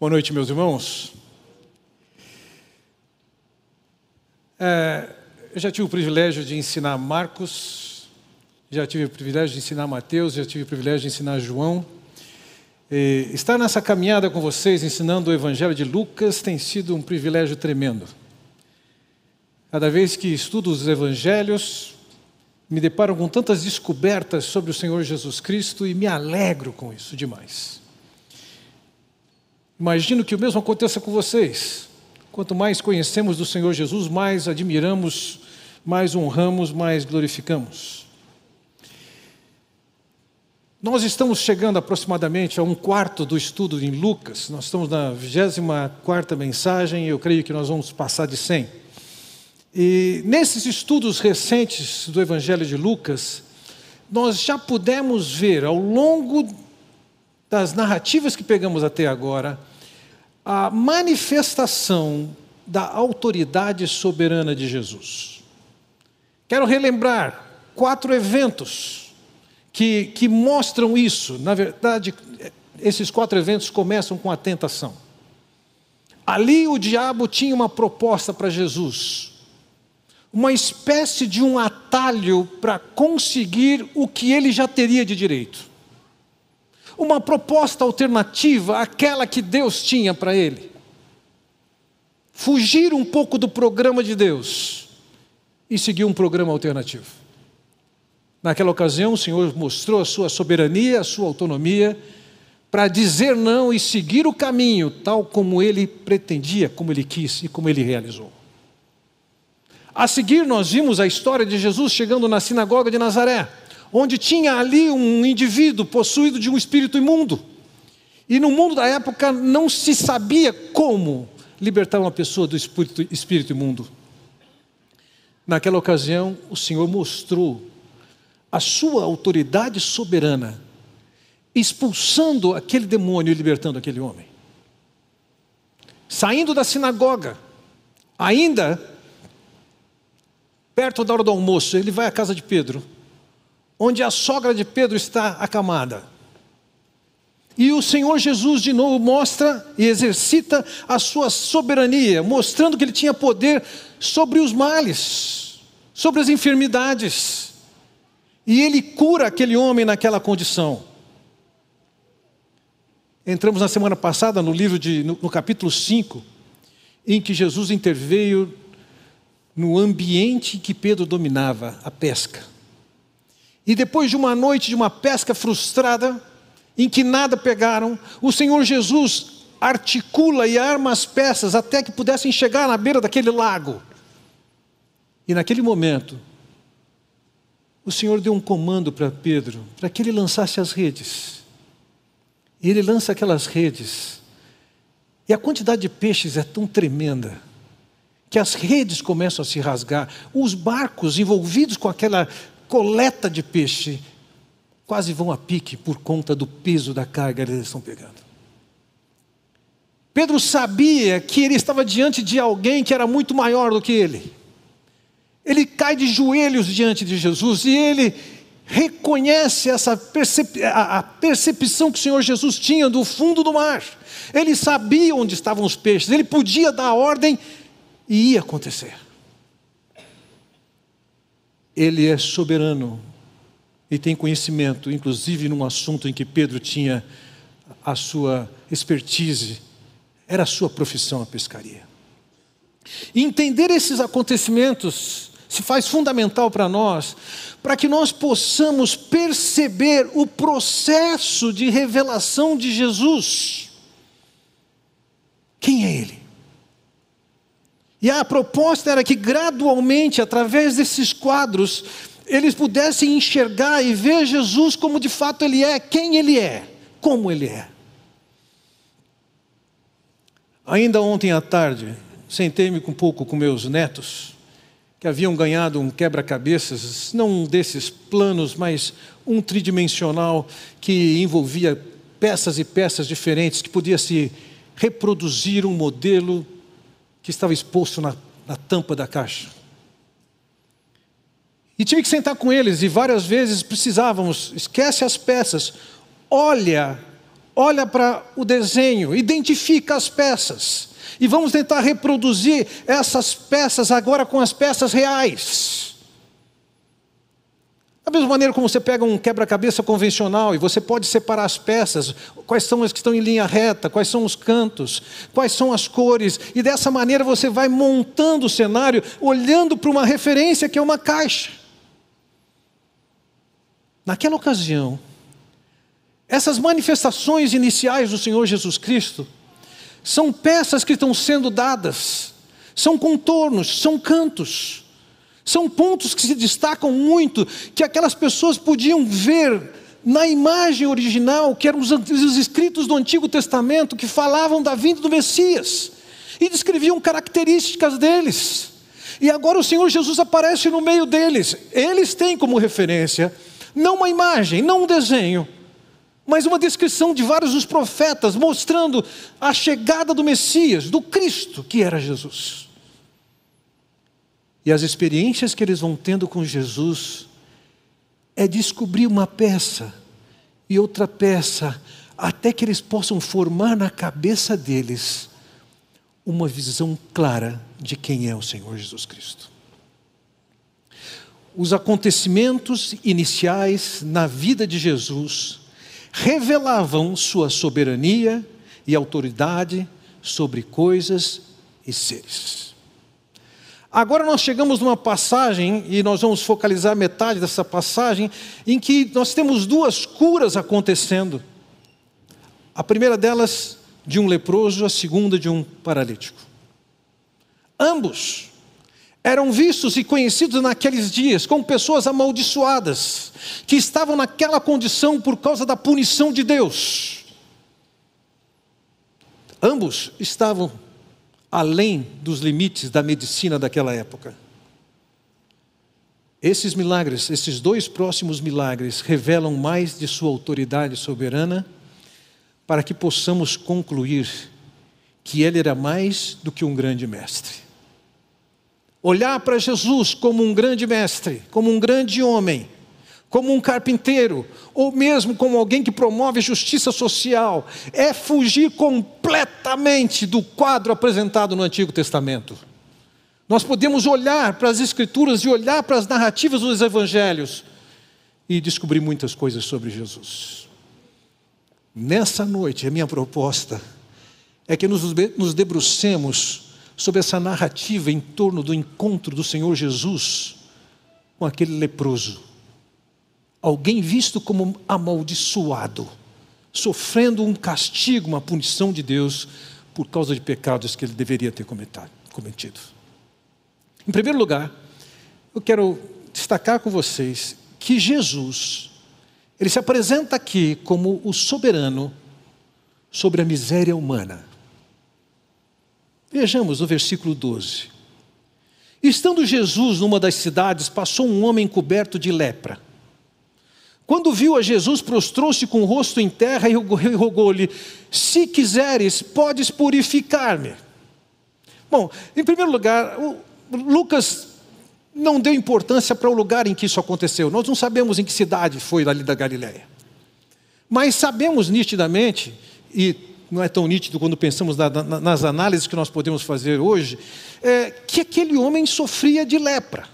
Boa noite, meus irmãos. É, eu já tive o privilégio de ensinar Marcos, já tive o privilégio de ensinar Mateus, já tive o privilégio de ensinar João. E estar nessa caminhada com vocês, ensinando o Evangelho de Lucas, tem sido um privilégio tremendo. Cada vez que estudo os Evangelhos, me deparo com tantas descobertas sobre o Senhor Jesus Cristo e me alegro com isso demais. Imagino que o mesmo aconteça com vocês. Quanto mais conhecemos do Senhor Jesus, mais admiramos, mais honramos, mais glorificamos. Nós estamos chegando aproximadamente a um quarto do estudo em Lucas. Nós estamos na 24 mensagem e eu creio que nós vamos passar de 100. E nesses estudos recentes do Evangelho de Lucas, nós já pudemos ver ao longo das narrativas que pegamos até agora, a manifestação da autoridade soberana de Jesus. Quero relembrar quatro eventos que, que mostram isso. Na verdade, esses quatro eventos começam com a tentação. Ali o diabo tinha uma proposta para Jesus, uma espécie de um atalho para conseguir o que ele já teria de direito uma proposta alternativa àquela que Deus tinha para ele. Fugir um pouco do programa de Deus e seguir um programa alternativo. Naquela ocasião, o Senhor mostrou a sua soberania, a sua autonomia, para dizer não e seguir o caminho tal como ele pretendia, como ele quis e como ele realizou. A seguir, nós vimos a história de Jesus chegando na sinagoga de Nazaré onde tinha ali um indivíduo possuído de um espírito imundo. E no mundo da época não se sabia como libertar uma pessoa do espírito, espírito imundo. Naquela ocasião, o Senhor mostrou a sua autoridade soberana, expulsando aquele demônio e libertando aquele homem. Saindo da sinagoga, ainda perto da hora do almoço, ele vai à casa de Pedro onde a sogra de Pedro está acamada. E o Senhor Jesus de novo mostra e exercita a sua soberania, mostrando que ele tinha poder sobre os males, sobre as enfermidades. E ele cura aquele homem naquela condição. Entramos na semana passada no livro de no, no capítulo 5, em que Jesus interveio no ambiente que Pedro dominava, a pesca. E depois de uma noite de uma pesca frustrada, em que nada pegaram, o Senhor Jesus articula e arma as peças até que pudessem chegar na beira daquele lago. E naquele momento, o Senhor deu um comando para Pedro, para que ele lançasse as redes. E ele lança aquelas redes. E a quantidade de peixes é tão tremenda que as redes começam a se rasgar. Os barcos envolvidos com aquela coleta de peixe quase vão a pique por conta do peso da carga que eles estão pegando. Pedro sabia que ele estava diante de alguém que era muito maior do que ele. Ele cai de joelhos diante de Jesus e ele reconhece essa percep a percepção que o Senhor Jesus tinha do fundo do mar. Ele sabia onde estavam os peixes, ele podia dar ordem e ia acontecer. Ele é soberano e tem conhecimento, inclusive num assunto em que Pedro tinha a sua expertise, era a sua profissão a pescaria. E entender esses acontecimentos se faz fundamental para nós, para que nós possamos perceber o processo de revelação de Jesus. Quem é Ele? E a proposta era que gradualmente, através desses quadros, eles pudessem enxergar e ver Jesus como de fato Ele é, quem Ele é, como Ele é. Ainda ontem à tarde, sentei-me um pouco com meus netos, que haviam ganhado um quebra-cabeças, não um desses planos, mas um tridimensional que envolvia peças e peças diferentes, que podia se reproduzir um modelo que estava exposto na, na tampa da caixa. E tive que sentar com eles, e várias vezes precisávamos, esquece as peças, olha, olha para o desenho, identifica as peças. E vamos tentar reproduzir essas peças agora com as peças reais. Da mesma maneira como você pega um quebra-cabeça convencional e você pode separar as peças, quais são as que estão em linha reta, quais são os cantos, quais são as cores, e dessa maneira você vai montando o cenário, olhando para uma referência que é uma caixa. Naquela ocasião, essas manifestações iniciais do Senhor Jesus Cristo são peças que estão sendo dadas, são contornos, são cantos. São pontos que se destacam muito, que aquelas pessoas podiam ver na imagem original, que eram os, os escritos do Antigo Testamento, que falavam da vinda do Messias e descreviam características deles. E agora o Senhor Jesus aparece no meio deles. Eles têm como referência não uma imagem, não um desenho, mas uma descrição de vários dos profetas mostrando a chegada do Messias, do Cristo, que era Jesus. E as experiências que eles vão tendo com Jesus é descobrir uma peça e outra peça, até que eles possam formar na cabeça deles uma visão clara de quem é o Senhor Jesus Cristo. Os acontecimentos iniciais na vida de Jesus revelavam sua soberania e autoridade sobre coisas e seres. Agora nós chegamos numa passagem, e nós vamos focalizar metade dessa passagem, em que nós temos duas curas acontecendo. A primeira delas de um leproso, a segunda de um paralítico. Ambos eram vistos e conhecidos naqueles dias como pessoas amaldiçoadas, que estavam naquela condição por causa da punição de Deus. Ambos estavam além dos limites da medicina daquela época. Esses milagres, esses dois próximos milagres, revelam mais de Sua autoridade soberana, para que possamos concluir que Ele era mais do que um grande mestre. Olhar para Jesus como um grande mestre, como um grande homem, como um carpinteiro, ou mesmo como alguém que promove justiça social, é fugir completamente do quadro apresentado no Antigo Testamento. Nós podemos olhar para as Escrituras e olhar para as narrativas dos Evangelhos e descobrir muitas coisas sobre Jesus. Nessa noite, a minha proposta é que nos debrucemos sobre essa narrativa em torno do encontro do Senhor Jesus com aquele leproso alguém visto como amaldiçoado, sofrendo um castigo, uma punição de Deus por causa de pecados que ele deveria ter cometido. Em primeiro lugar, eu quero destacar com vocês que Jesus, ele se apresenta aqui como o soberano sobre a miséria humana. Vejamos no versículo 12. Estando Jesus numa das cidades, passou um homem coberto de lepra. Quando viu a Jesus, prostrou-se com o rosto em terra e rogou-lhe: Se quiseres, podes purificar-me. Bom, em primeiro lugar, Lucas não deu importância para o lugar em que isso aconteceu. Nós não sabemos em que cidade foi ali da Galiléia. Mas sabemos nitidamente, e não é tão nítido quando pensamos na, na, nas análises que nós podemos fazer hoje, é, que aquele homem sofria de lepra.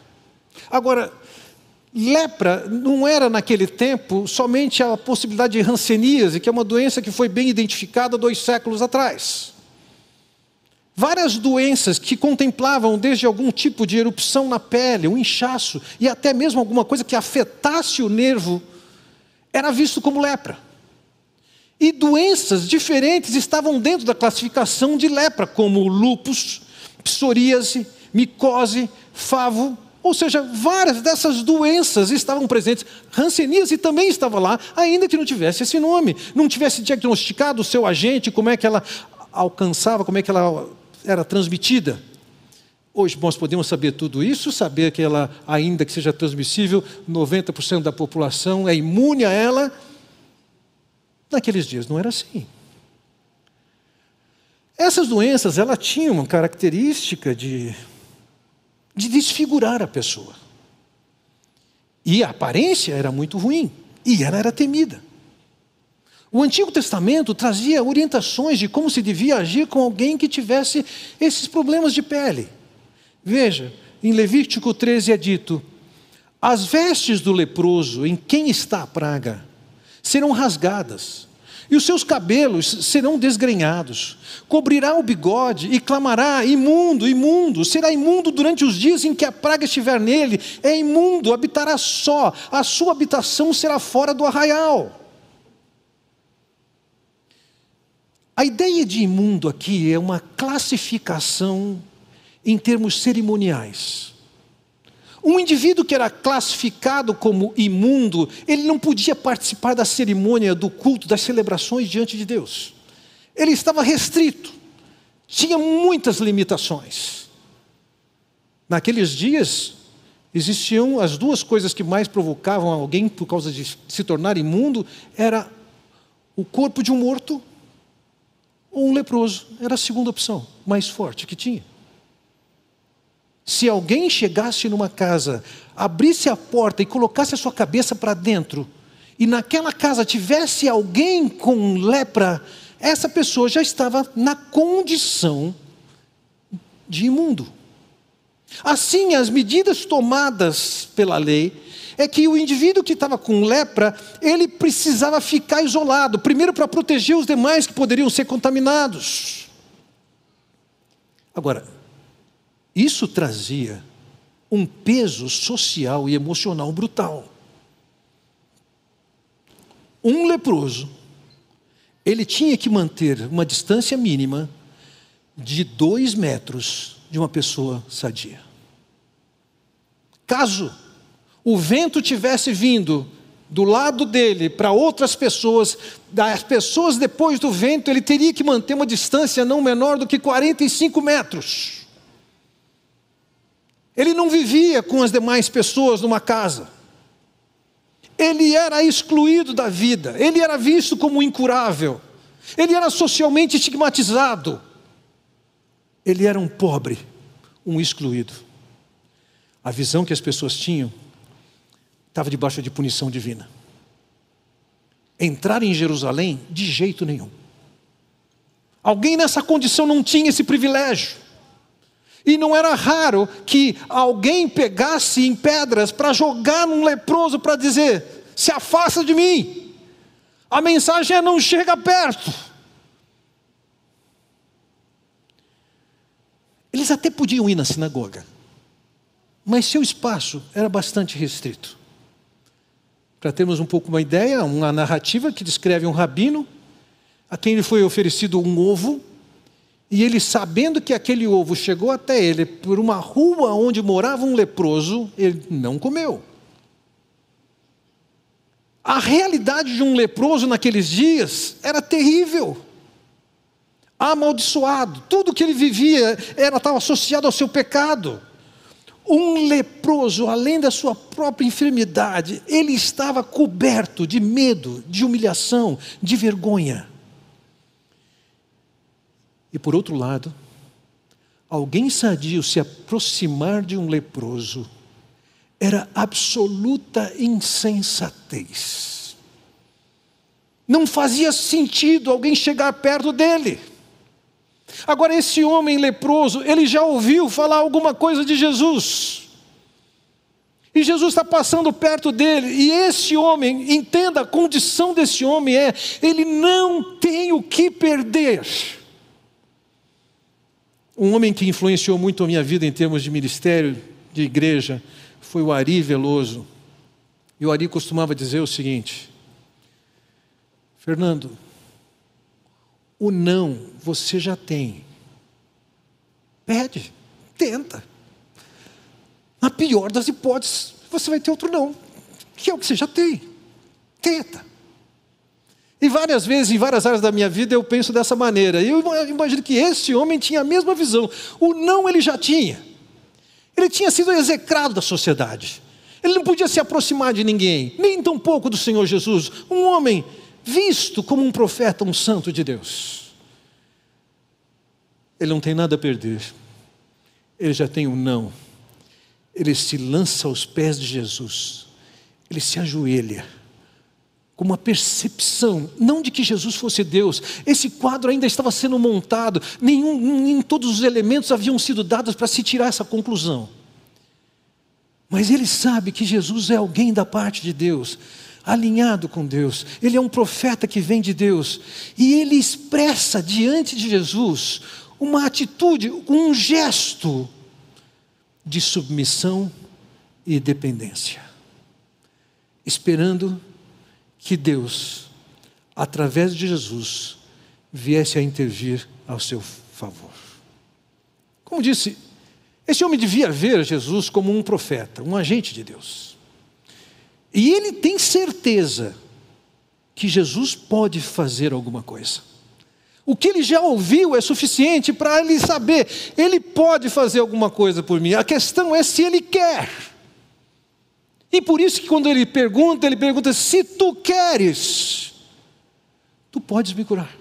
Agora, Lepra não era naquele tempo somente a possibilidade de ranceníase, que é uma doença que foi bem identificada dois séculos atrás. Várias doenças que contemplavam desde algum tipo de erupção na pele, um inchaço e até mesmo alguma coisa que afetasse o nervo, era visto como lepra. E doenças diferentes estavam dentro da classificação de lepra, como lupus, psoríase, micose, favo ou seja, várias dessas doenças estavam presentes. Hanseníase também estava lá, ainda que não tivesse esse nome, não tivesse diagnosticado o seu agente, como é que ela alcançava, como é que ela era transmitida. Hoje nós podemos saber tudo isso, saber que ela, ainda que seja transmissível, 90% da população é imune a ela. Naqueles dias não era assim. Essas doenças, ela tinham uma característica de de desfigurar a pessoa. E a aparência era muito ruim, e ela era temida. O Antigo Testamento trazia orientações de como se devia agir com alguém que tivesse esses problemas de pele. Veja, em Levítico 13 é dito: as vestes do leproso em quem está a praga serão rasgadas, e os seus cabelos serão desgrenhados. Cobrirá o bigode e clamará: imundo, imundo. Será imundo durante os dias em que a praga estiver nele. É imundo, habitará só. A sua habitação será fora do arraial. A ideia de imundo aqui é uma classificação em termos cerimoniais. Um indivíduo que era classificado como imundo, ele não podia participar da cerimônia, do culto, das celebrações diante de Deus. Ele estava restrito, tinha muitas limitações. Naqueles dias, existiam as duas coisas que mais provocavam alguém por causa de se tornar imundo, era o corpo de um morto ou um leproso. Era a segunda opção, mais forte que tinha. Se alguém chegasse numa casa, abrisse a porta e colocasse a sua cabeça para dentro, e naquela casa tivesse alguém com lepra, essa pessoa já estava na condição de imundo. Assim, as medidas tomadas pela lei é que o indivíduo que estava com lepra, ele precisava ficar isolado, primeiro para proteger os demais que poderiam ser contaminados. Agora, isso trazia um peso social e emocional brutal. Um leproso, ele tinha que manter uma distância mínima de dois metros de uma pessoa sadia. Caso o vento tivesse vindo do lado dele para outras pessoas, das pessoas depois do vento, ele teria que manter uma distância não menor do que 45 metros. Ele não vivia com as demais pessoas numa casa. Ele era excluído da vida, ele era visto como incurável, ele era socialmente estigmatizado. Ele era um pobre, um excluído. A visão que as pessoas tinham estava debaixo de punição divina. Entrar em Jerusalém, de jeito nenhum. Alguém nessa condição não tinha esse privilégio. E não era raro que alguém pegasse em pedras para jogar num leproso para dizer: se afasta de mim. A mensagem é: não chega perto. Eles até podiam ir na sinagoga, mas seu espaço era bastante restrito. Para termos um pouco uma ideia, uma narrativa que descreve um rabino a quem lhe foi oferecido um ovo, e ele, sabendo que aquele ovo chegou até ele por uma rua onde morava um leproso, ele não comeu. A realidade de um leproso naqueles dias era terrível. Amaldiçoado, tudo que ele vivia era estava associado ao seu pecado. Um leproso, além da sua própria enfermidade, ele estava coberto de medo, de humilhação, de vergonha. E por outro lado, alguém sadio se aproximar de um leproso era absoluta insensatez. Não fazia sentido alguém chegar perto dele. Agora, esse homem leproso, ele já ouviu falar alguma coisa de Jesus. E Jesus está passando perto dele, e esse homem, entenda a condição desse homem é: ele não tem o que perder. Um homem que influenciou muito a minha vida em termos de ministério, de igreja, foi o Ari Veloso. E o Ari costumava dizer o seguinte: Fernando, o não você já tem. Pede, tenta. Na pior das hipóteses, você vai ter outro não, que é o que você já tem. Tenta. E várias vezes, em várias áreas da minha vida, eu penso dessa maneira. E eu imagino que esse homem tinha a mesma visão. O não ele já tinha. Ele tinha sido execrado da sociedade. Ele não podia se aproximar de ninguém, nem tão pouco do Senhor Jesus. Um homem visto como um profeta, um santo de Deus. Ele não tem nada a perder. Ele já tem um não. Ele se lança aos pés de Jesus. Ele se ajoelha com uma percepção, não de que Jesus fosse Deus, esse quadro ainda estava sendo montado, nenhum, nem todos os elementos haviam sido dados para se tirar essa conclusão. Mas ele sabe que Jesus é alguém da parte de Deus, alinhado com Deus, ele é um profeta que vem de Deus, e ele expressa diante de Jesus uma atitude, um gesto de submissão e dependência, esperando que Deus, através de Jesus, viesse a intervir ao seu favor. Como disse, esse homem devia ver Jesus como um profeta, um agente de Deus. E ele tem certeza que Jesus pode fazer alguma coisa. O que ele já ouviu é suficiente para ele saber, ele pode fazer alguma coisa por mim. A questão é se ele quer. E por isso que quando ele pergunta, ele pergunta: se tu queres, tu podes me curar.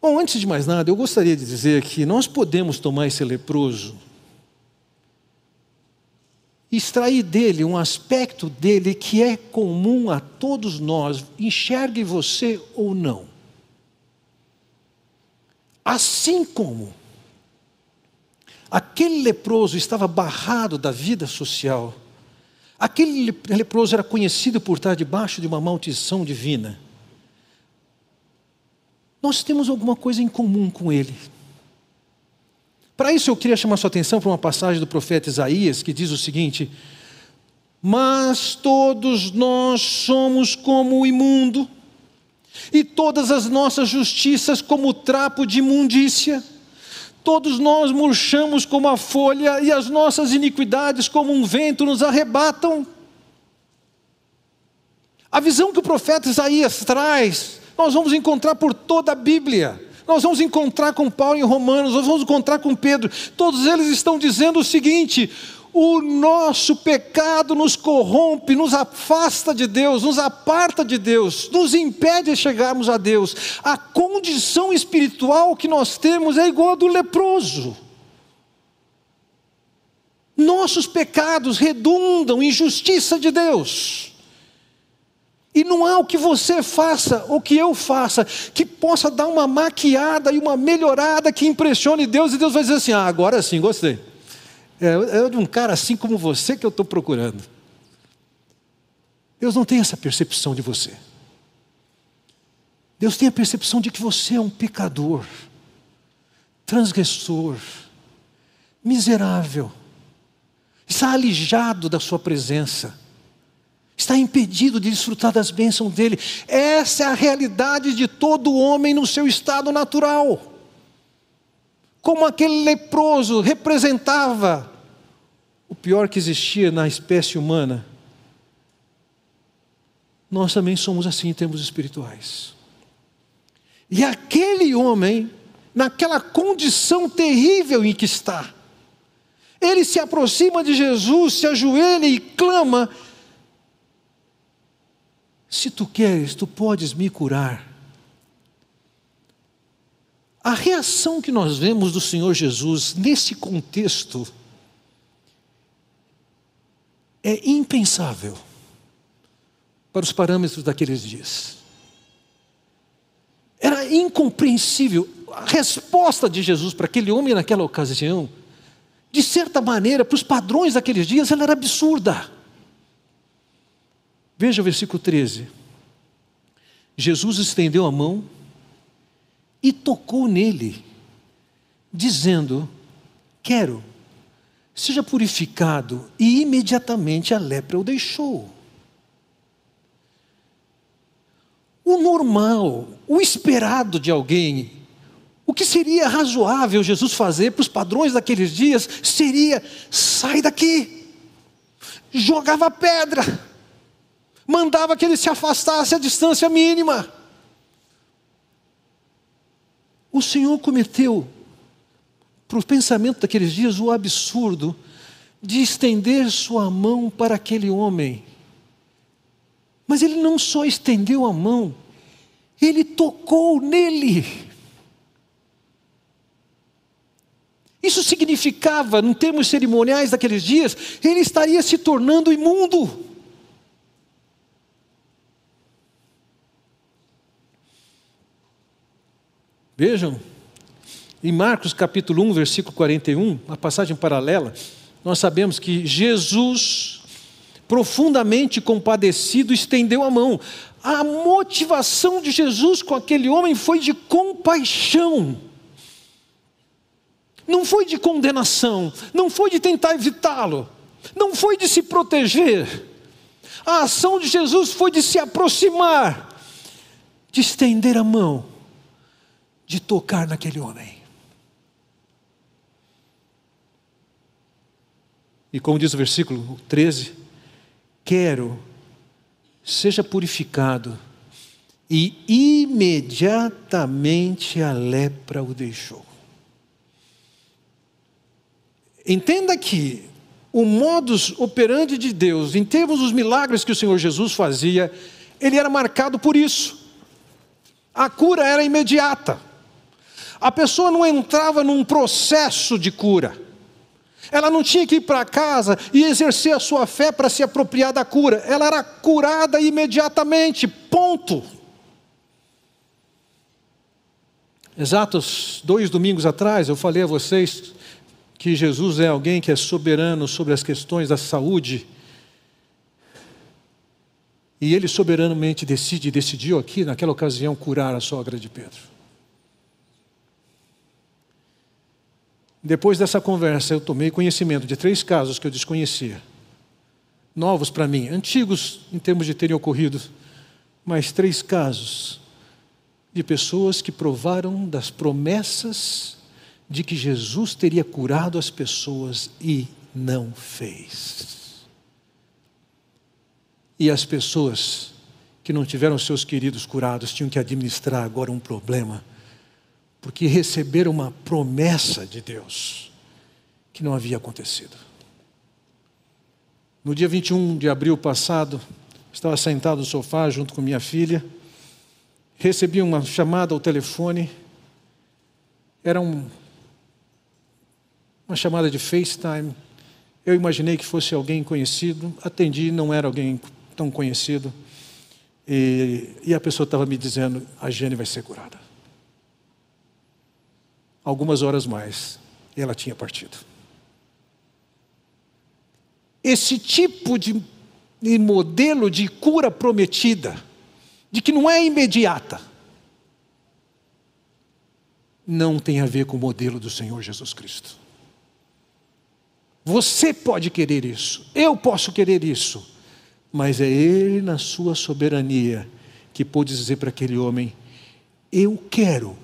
Bom, antes de mais nada, eu gostaria de dizer que nós podemos tomar esse leproso e extrair dele um aspecto dele que é comum a todos nós, enxergue você ou não. Assim como Aquele leproso estava barrado da vida social. Aquele leproso era conhecido por estar debaixo de uma maldição divina. Nós temos alguma coisa em comum com ele. Para isso eu queria chamar sua atenção para uma passagem do profeta Isaías que diz o seguinte: Mas todos nós somos como o imundo, e todas as nossas justiças como trapo de imundícia Todos nós murchamos como a folha e as nossas iniquidades, como um vento, nos arrebatam. A visão que o profeta Isaías traz, nós vamos encontrar por toda a Bíblia. Nós vamos encontrar com Paulo em Romanos, nós vamos encontrar com Pedro. Todos eles estão dizendo o seguinte: o nosso pecado nos corrompe, nos afasta de Deus, nos aparta de Deus, nos impede de chegarmos a Deus. A condição espiritual que nós temos é igual a do leproso. Nossos pecados redundam em justiça de Deus. E não há o que você faça, ou que eu faça, que possa dar uma maquiada e uma melhorada que impressione Deus, e Deus vai dizer assim: ah, agora sim, gostei. É, é de um cara assim como você que eu estou procurando. Deus não tem essa percepção de você. Deus tem a percepção de que você é um pecador, transgressor, miserável, está alijado da Sua presença, está impedido de desfrutar das bênçãos dEle. Essa é a realidade de todo homem no seu estado natural como aquele leproso representava o pior que existia na espécie humana, nós também somos assim em termos espirituais. E aquele homem, naquela condição terrível em que está, ele se aproxima de Jesus, se ajoelha e clama: Se tu queres, tu podes me curar. A reação que nós vemos do Senhor Jesus nesse contexto é impensável para os parâmetros daqueles dias. Era incompreensível. A resposta de Jesus para aquele homem naquela ocasião, de certa maneira, para os padrões daqueles dias, ela era absurda. Veja o versículo 13. Jesus estendeu a mão e tocou nele, dizendo: Quero, seja purificado. E imediatamente a lepra o deixou. O normal, o esperado de alguém, o que seria razoável Jesus fazer para os padrões daqueles dias seria: sai daqui. Jogava pedra, mandava que ele se afastasse a distância mínima. O Senhor cometeu, para o pensamento daqueles dias, o absurdo de estender sua mão para aquele homem. Mas ele não só estendeu a mão, ele tocou nele. Isso significava, em termos cerimoniais daqueles dias, ele estaria se tornando imundo. Vejam, em Marcos capítulo 1, versículo 41, uma passagem paralela, nós sabemos que Jesus, profundamente compadecido, estendeu a mão. A motivação de Jesus com aquele homem foi de compaixão. Não foi de condenação, não foi de tentar evitá-lo, não foi de se proteger. A ação de Jesus foi de se aproximar, de estender a mão, de tocar naquele homem. E como diz o versículo 13: Quero, seja purificado. E imediatamente a lepra o deixou. Entenda que o modus operandi de Deus, em termos dos milagres que o Senhor Jesus fazia, ele era marcado por isso. A cura era imediata. A pessoa não entrava num processo de cura. Ela não tinha que ir para casa e exercer a sua fé para se apropriar da cura. Ela era curada imediatamente. Ponto. Exatos dois domingos atrás, eu falei a vocês que Jesus é alguém que é soberano sobre as questões da saúde. E ele soberanamente decide, decidiu aqui, naquela ocasião, curar a sogra de Pedro. Depois dessa conversa, eu tomei conhecimento de três casos que eu desconhecia. Novos para mim, antigos em termos de terem ocorrido, mas três casos de pessoas que provaram das promessas de que Jesus teria curado as pessoas e não fez. E as pessoas que não tiveram seus queridos curados tinham que administrar agora um problema porque receberam uma promessa de Deus que não havia acontecido. No dia 21 de abril passado, estava sentado no sofá junto com minha filha, recebi uma chamada ao telefone, era um, uma chamada de FaceTime. Eu imaginei que fosse alguém conhecido, atendi, não era alguém tão conhecido, e, e a pessoa estava me dizendo: a Jane vai ser curada algumas horas mais, ela tinha partido. Esse tipo de, de modelo de cura prometida, de que não é imediata, não tem a ver com o modelo do Senhor Jesus Cristo. Você pode querer isso, eu posso querer isso, mas é Ele, na sua soberania, que pôde dizer para aquele homem: Eu quero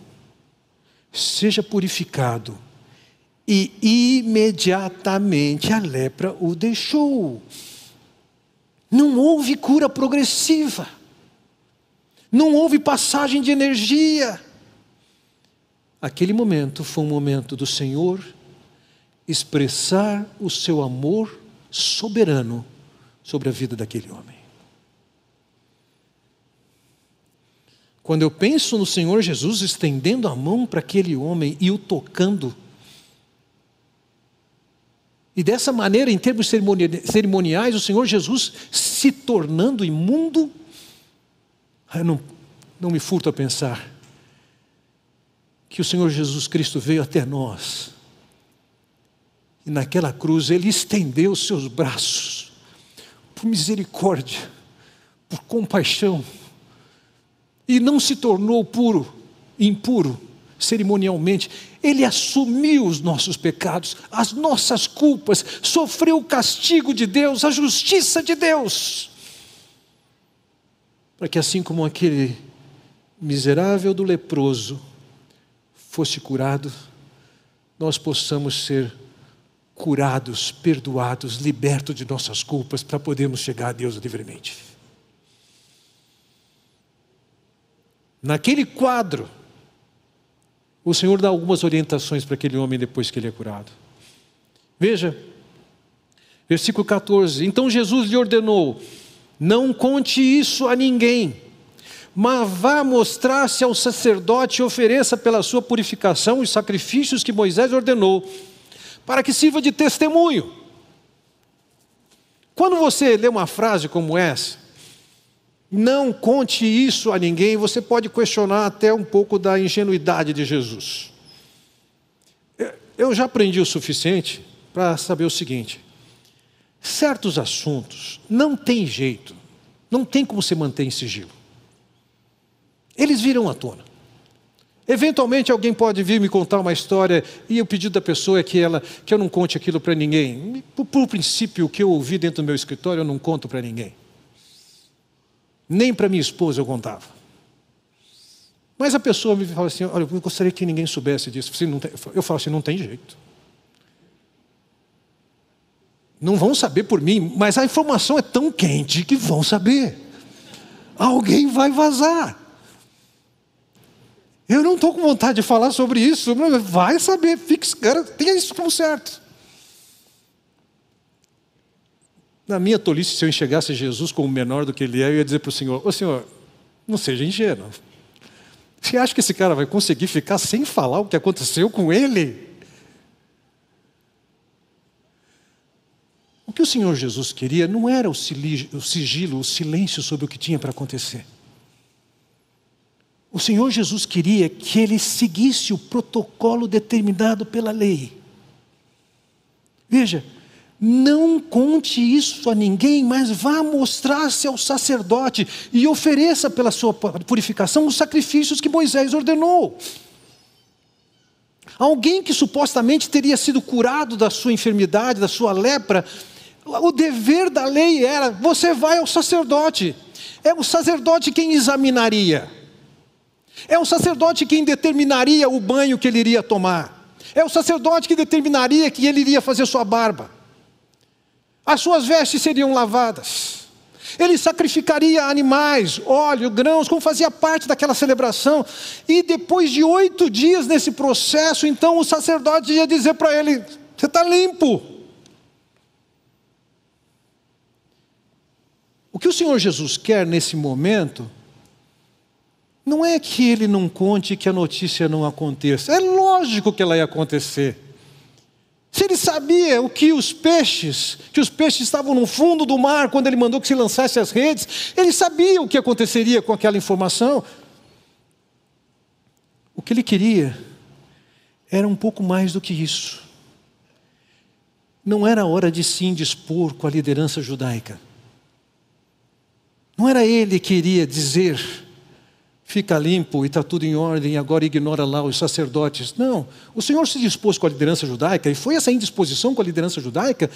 seja purificado. E imediatamente a lepra o deixou. Não houve cura progressiva. Não houve passagem de energia. Aquele momento foi um momento do Senhor expressar o seu amor soberano sobre a vida daquele homem. Quando eu penso no Senhor Jesus estendendo a mão para aquele homem e o tocando, e dessa maneira, em termos cerimoniais, o Senhor Jesus se tornando imundo, eu não, não me furto a pensar que o Senhor Jesus Cristo veio até nós, e naquela cruz ele estendeu os seus braços, por misericórdia, por compaixão, e não se tornou puro, impuro, cerimonialmente. Ele assumiu os nossos pecados, as nossas culpas, sofreu o castigo de Deus, a justiça de Deus. Para que assim como aquele miserável do leproso fosse curado, nós possamos ser curados, perdoados, libertos de nossas culpas, para podermos chegar a Deus livremente. Naquele quadro, o Senhor dá algumas orientações para aquele homem depois que ele é curado. Veja, versículo 14: Então Jesus lhe ordenou: Não conte isso a ninguém, mas vá mostrar-se ao sacerdote e ofereça pela sua purificação os sacrifícios que Moisés ordenou, para que sirva de testemunho. Quando você lê uma frase como essa, Não conte isso a ninguém, você pode questionar até um pouco da ingenuidade de Jesus. Eu já aprendi o suficiente para saber o seguinte: certos assuntos não tem jeito, não tem como se manter em sigilo. Eles viram à tona. Eventualmente alguém pode vir me contar uma história e o pedido da pessoa é que ela que eu não conte aquilo para ninguém. Por, por princípio, o que eu ouvi dentro do meu escritório eu não conto para ninguém. Nem para minha esposa eu contava. Mas a pessoa me fala assim: olha, eu gostaria que ninguém soubesse disso. Eu falo assim: não tem jeito. Não vão saber por mim, mas a informação é tão quente que vão saber. Alguém vai vazar. Eu não estou com vontade de falar sobre isso, vai saber, fique, tenha isso como certo. Na minha tolice, se eu enxergasse Jesus como menor do que ele é, eu ia dizer para o Senhor: Ô Senhor, não seja ingênuo. Você acha que esse cara vai conseguir ficar sem falar o que aconteceu com ele? O que o Senhor Jesus queria não era o sigilo, o silêncio sobre o que tinha para acontecer. O Senhor Jesus queria que ele seguisse o protocolo determinado pela lei. Veja, não conte isso a ninguém, mas vá mostrar-se ao sacerdote e ofereça pela sua purificação os sacrifícios que Moisés ordenou. Alguém que supostamente teria sido curado da sua enfermidade, da sua lepra, o dever da lei era: você vai ao sacerdote. É o sacerdote quem examinaria. É o sacerdote quem determinaria o banho que ele iria tomar. É o sacerdote que determinaria que ele iria fazer sua barba. As suas vestes seriam lavadas. Ele sacrificaria animais, óleo, grãos, como fazia parte daquela celebração. E depois de oito dias nesse processo, então o sacerdote ia dizer para ele: Você está limpo. O que o Senhor Jesus quer nesse momento não é que ele não conte que a notícia não aconteça. É lógico que ela ia acontecer. Se ele sabia o que os peixes, que os peixes estavam no fundo do mar quando ele mandou que se lançasse as redes, ele sabia o que aconteceria com aquela informação. O que ele queria era um pouco mais do que isso. Não era hora de se indispor com a liderança judaica. Não era ele que iria dizer fica limpo e está tudo em ordem, agora ignora lá os sacerdotes. Não, o Senhor se dispôs com a liderança judaica, e foi essa indisposição com a liderança judaica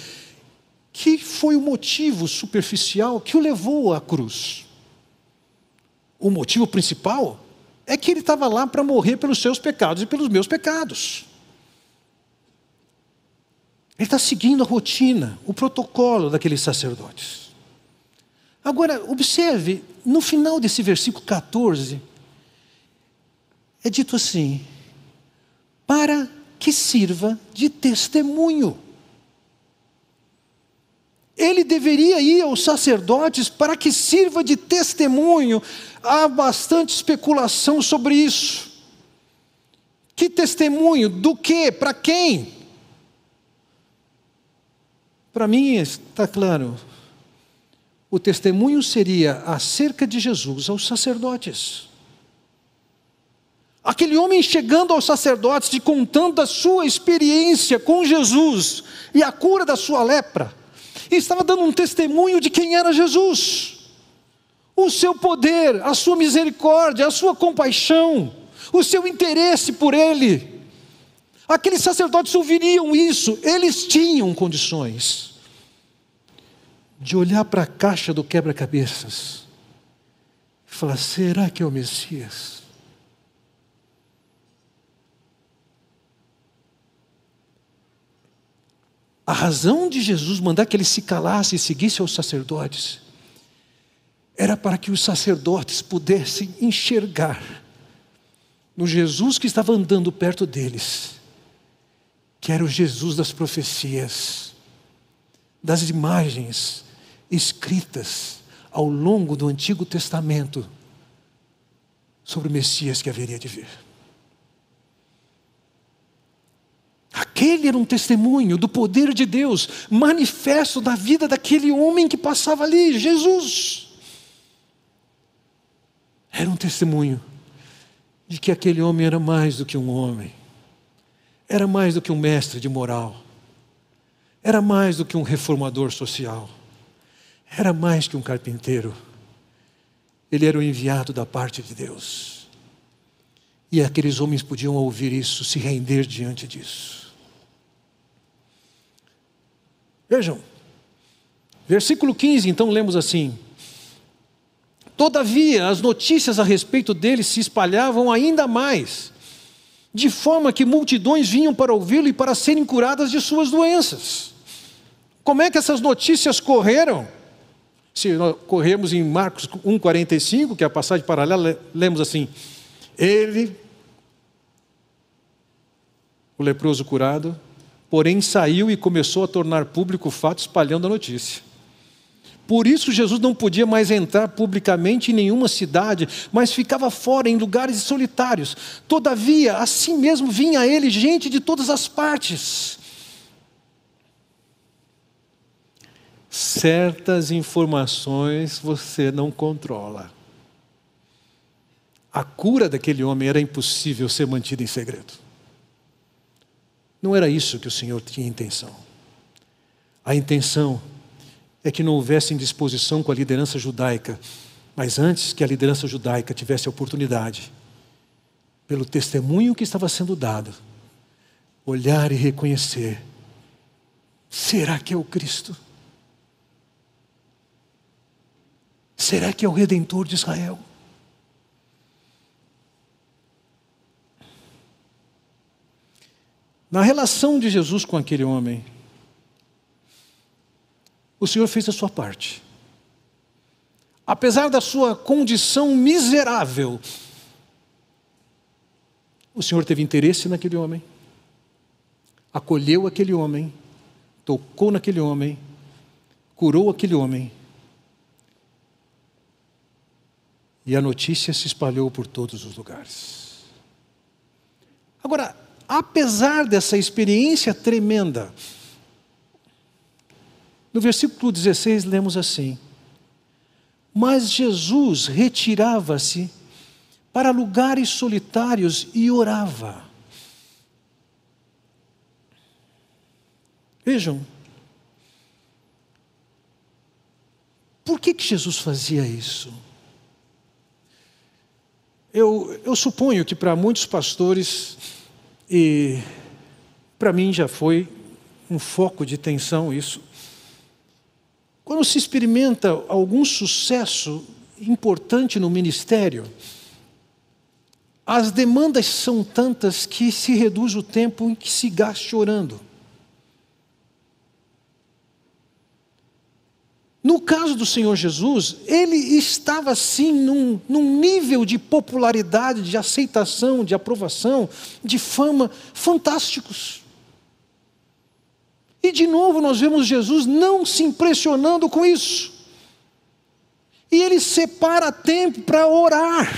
que foi o motivo superficial que o levou à cruz. O motivo principal é que ele estava lá para morrer pelos seus pecados e pelos meus pecados. Ele está seguindo a rotina, o protocolo daqueles sacerdotes. Agora, observe, no final desse versículo 14, é dito assim: para que sirva de testemunho. Ele deveria ir aos sacerdotes para que sirva de testemunho. Há bastante especulação sobre isso. Que testemunho? Do que? Para quem? Para mim está claro, o testemunho seria acerca de Jesus aos sacerdotes. Aquele homem chegando aos sacerdotes e contando a sua experiência com Jesus e a cura da sua lepra, e estava dando um testemunho de quem era Jesus, o seu poder, a sua misericórdia, a sua compaixão, o seu interesse por ele. Aqueles sacerdotes ouviriam isso, eles tinham condições de olhar para a caixa do quebra-cabeças e falar: será que é o Messias? A razão de Jesus mandar que ele se calasse e seguisse aos sacerdotes era para que os sacerdotes pudessem enxergar no Jesus que estava andando perto deles, que era o Jesus das profecias, das imagens, escritas ao longo do Antigo Testamento sobre o Messias que haveria de vir. Aquele era um testemunho do poder de Deus manifesto na vida daquele homem que passava ali, Jesus. Era um testemunho de que aquele homem era mais do que um homem, era mais do que um mestre de moral, era mais do que um reformador social, era mais que um carpinteiro. Ele era o enviado da parte de Deus. E aqueles homens podiam ouvir isso, se render diante disso. Vejam, versículo 15, então lemos assim: Todavia, as notícias a respeito dele se espalhavam ainda mais, de forma que multidões vinham para ouvi-lo e para serem curadas de suas doenças. Como é que essas notícias correram? Se nós corremos em Marcos 1,45, que é a passagem paralela, lemos assim: Ele, o leproso curado, porém saiu e começou a tornar público o fato, espalhando a notícia. Por isso, Jesus não podia mais entrar publicamente em nenhuma cidade, mas ficava fora, em lugares solitários. Todavia, assim mesmo vinha a ele gente de todas as partes. Certas informações você não controla. A cura daquele homem era impossível ser mantida em segredo. Não era isso que o Senhor tinha intenção. A intenção é que não houvesse indisposição com a liderança judaica, mas antes que a liderança judaica tivesse a oportunidade, pelo testemunho que estava sendo dado, olhar e reconhecer: será que é o Cristo? Será que é o redentor de Israel? Na relação de Jesus com aquele homem, o Senhor fez a sua parte. Apesar da sua condição miserável, o Senhor teve interesse naquele homem, acolheu aquele homem, tocou naquele homem, curou aquele homem. E a notícia se espalhou por todos os lugares. Agora, apesar dessa experiência tremenda, no versículo 16 lemos assim: Mas Jesus retirava-se para lugares solitários e orava. Vejam, por que, que Jesus fazia isso? Eu, eu suponho que para muitos pastores e para mim já foi um foco de tensão isso. Quando se experimenta algum sucesso importante no ministério, as demandas são tantas que se reduz o tempo em que se gasta orando. No caso do Senhor Jesus, ele estava sim num, num, nível de popularidade, de aceitação, de aprovação, de fama fantásticos. E de novo nós vemos Jesus não se impressionando com isso. E ele separa tempo para orar.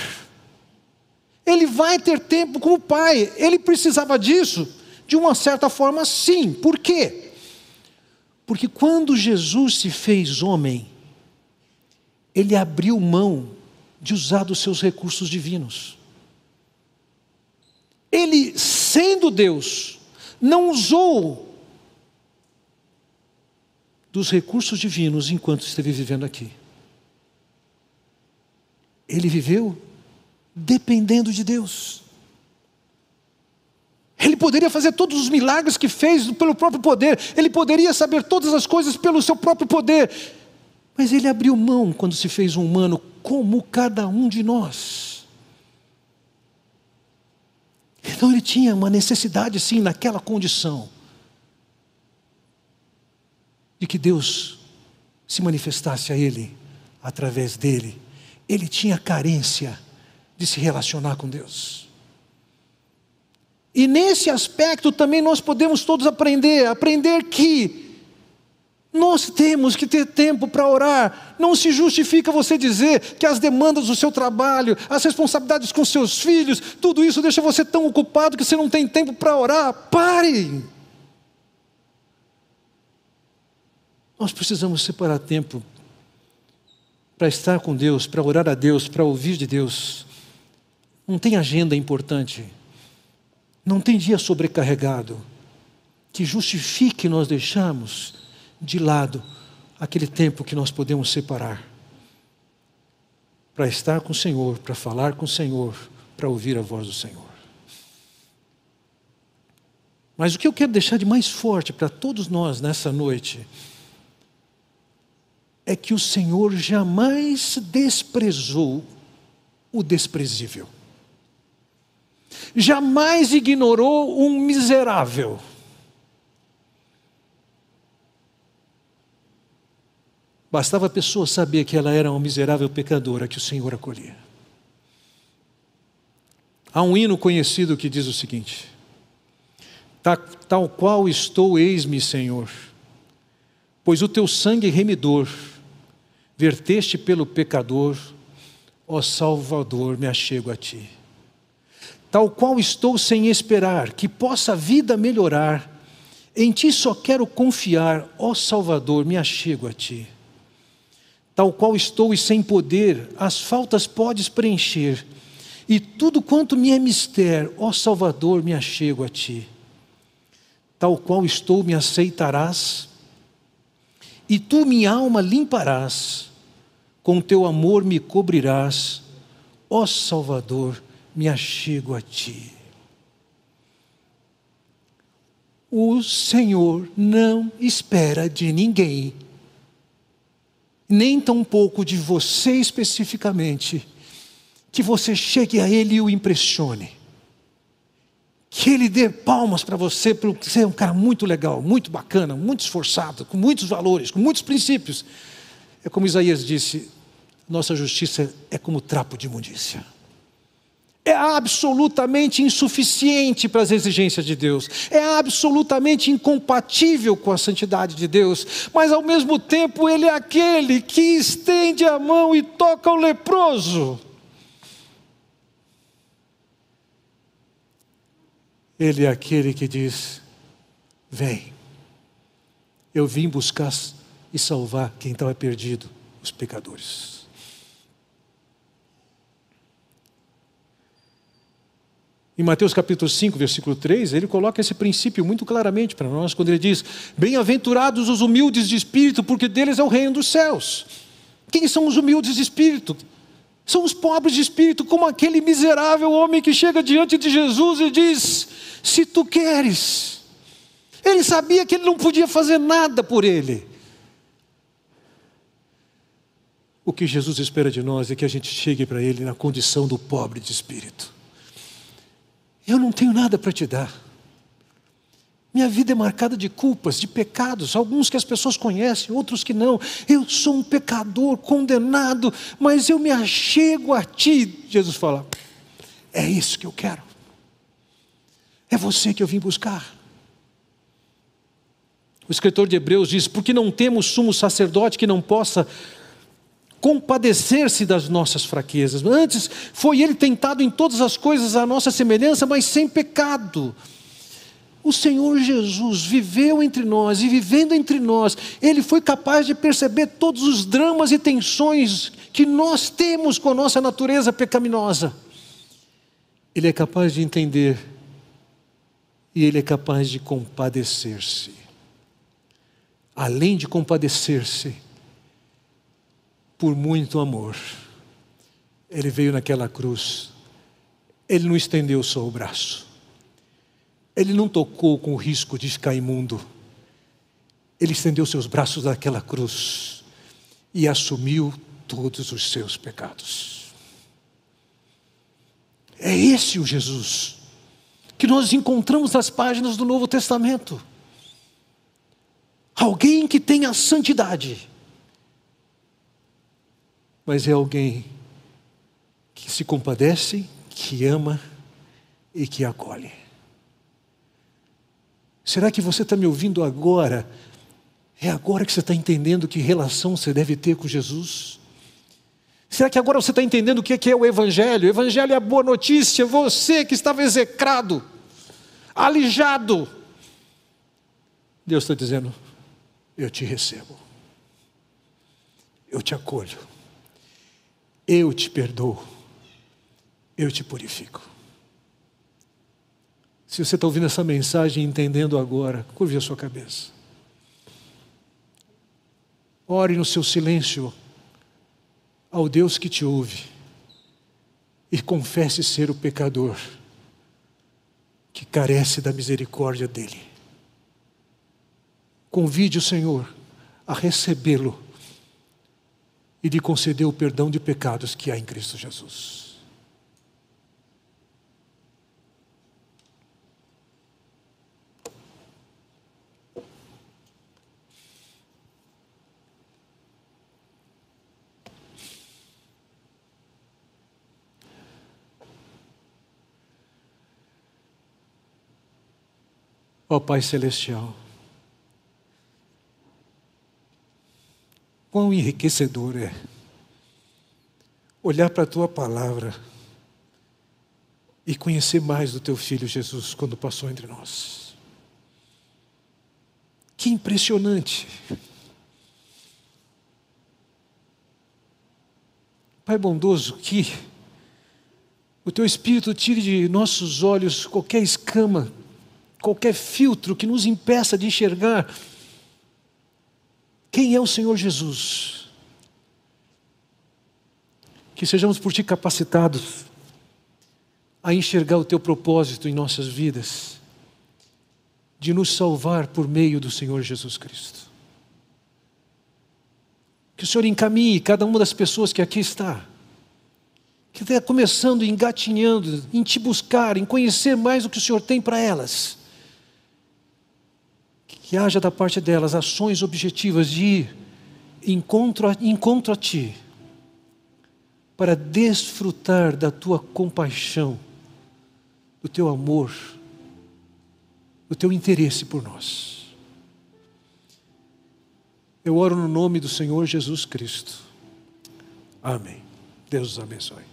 Ele vai ter tempo com o Pai. Ele precisava disso? De uma certa forma, sim. Por quê? Porque quando Jesus se fez homem, ele abriu mão de usar dos seus recursos divinos. Ele, sendo Deus, não usou dos recursos divinos enquanto esteve vivendo aqui. Ele viveu dependendo de Deus. Ele poderia fazer todos os milagres que fez pelo próprio poder, ele poderia saber todas as coisas pelo seu próprio poder, mas ele abriu mão quando se fez um humano, como cada um de nós. Então ele tinha uma necessidade, sim, naquela condição, de que Deus se manifestasse a ele através dele. Ele tinha carência de se relacionar com Deus. E nesse aspecto também nós podemos todos aprender, aprender que nós temos que ter tempo para orar. Não se justifica você dizer que as demandas do seu trabalho, as responsabilidades com seus filhos, tudo isso deixa você tão ocupado que você não tem tempo para orar. Pare! Nós precisamos separar tempo para estar com Deus, para orar a Deus, para ouvir de Deus. Não tem agenda importante. Não tem dia sobrecarregado que justifique nós deixarmos de lado aquele tempo que nós podemos separar para estar com o Senhor, para falar com o Senhor, para ouvir a voz do Senhor. Mas o que eu quero deixar de mais forte para todos nós nessa noite é que o Senhor jamais desprezou o desprezível, jamais ignorou um miserável. Bastava a pessoa saber que ela era uma miserável pecadora que o Senhor acolhia. Há um hino conhecido que diz o seguinte: Tal qual estou, eis-me, Senhor, pois o teu sangue remidor verteste pelo pecador, ó Salvador, me achego a ti. Tal qual estou sem esperar que possa a vida melhorar, em ti só quero confiar, ó Salvador, me achego a ti. Tal qual estou e sem poder, as faltas podes preencher, e tudo quanto me é mister, ó Salvador, me achego a ti. Tal qual estou, me aceitarás, e tu minha alma limparás, com teu amor me cobrirás, ó Salvador, me achego a ti. O Senhor não espera de ninguém nem tampouco de você especificamente, que você chegue a Ele e o impressione. Que Ele dê palmas para você, por ser um cara muito legal, muito bacana, muito esforçado, com muitos valores, com muitos princípios. É como Isaías disse: nossa justiça é como trapo de imundícia é absolutamente insuficiente para as exigências de Deus, é absolutamente incompatível com a santidade de Deus, mas ao mesmo tempo Ele é aquele que estende a mão e toca o leproso. Ele é aquele que diz: Vem, eu vim buscar e salvar quem estava perdido, os pecadores. Em Mateus capítulo 5, versículo 3, ele coloca esse princípio muito claramente para nós, quando ele diz: Bem-aventurados os humildes de espírito, porque deles é o reino dos céus. Quem são os humildes de espírito? São os pobres de espírito, como aquele miserável homem que chega diante de Jesus e diz: Se tu queres. Ele sabia que ele não podia fazer nada por ele. O que Jesus espera de nós é que a gente chegue para ele na condição do pobre de espírito. Eu não tenho nada para te dar. Minha vida é marcada de culpas, de pecados, alguns que as pessoas conhecem, outros que não. Eu sou um pecador condenado, mas eu me achego a ti. Jesus fala: É isso que eu quero. É você que eu vim buscar. O escritor de Hebreus diz: Porque não temos sumo sacerdote que não possa compadecer-se das nossas fraquezas. Antes foi ele tentado em todas as coisas à nossa semelhança, mas sem pecado. O Senhor Jesus viveu entre nós e vivendo entre nós, ele foi capaz de perceber todos os dramas e tensões que nós temos com a nossa natureza pecaminosa. Ele é capaz de entender e ele é capaz de compadecer-se. Além de compadecer-se, por muito amor. Ele veio naquela cruz, ele não estendeu só o braço, ele não tocou com o risco de ficar imundo, ele estendeu seus braços naquela cruz e assumiu todos os seus pecados. É esse o Jesus que nós encontramos nas páginas do Novo Testamento. Alguém que tem a santidade, mas é alguém que se compadece, que ama e que acolhe. Será que você está me ouvindo agora? É agora que você está entendendo que relação você deve ter com Jesus? Será que agora você está entendendo o que é o Evangelho? O Evangelho é a boa notícia. Você que estava execrado, alijado. Deus está dizendo: Eu te recebo, eu te acolho eu te perdoo, eu te purifico. Se você está ouvindo essa mensagem entendendo agora, curve a sua cabeça. Ore no seu silêncio ao Deus que te ouve e confesse ser o pecador que carece da misericórdia dele. Convide o Senhor a recebê-lo e lhe conceder o perdão de pecados que há em Cristo Jesus. Ó Pai Celestial, quão enriquecedor é olhar para a Tua palavra e conhecer mais do Teu Filho Jesus quando passou entre nós. Que impressionante! Pai bondoso, que o Teu Espírito tire de nossos olhos qualquer escama qualquer filtro que nos impeça de enxergar quem é o Senhor Jesus. Que sejamos por Ti capacitados a enxergar o Teu propósito em nossas vidas, de nos salvar por meio do Senhor Jesus Cristo. Que o Senhor encaminhe cada uma das pessoas que aqui está, que está começando, engatinhando, em Te buscar, em conhecer mais o que o Senhor tem para elas que haja da parte delas ações objetivas de ir encontro a, encontro a Ti, para desfrutar da Tua compaixão, do Teu amor, do Teu interesse por nós. Eu oro no nome do Senhor Jesus Cristo. Amém. Deus os abençoe.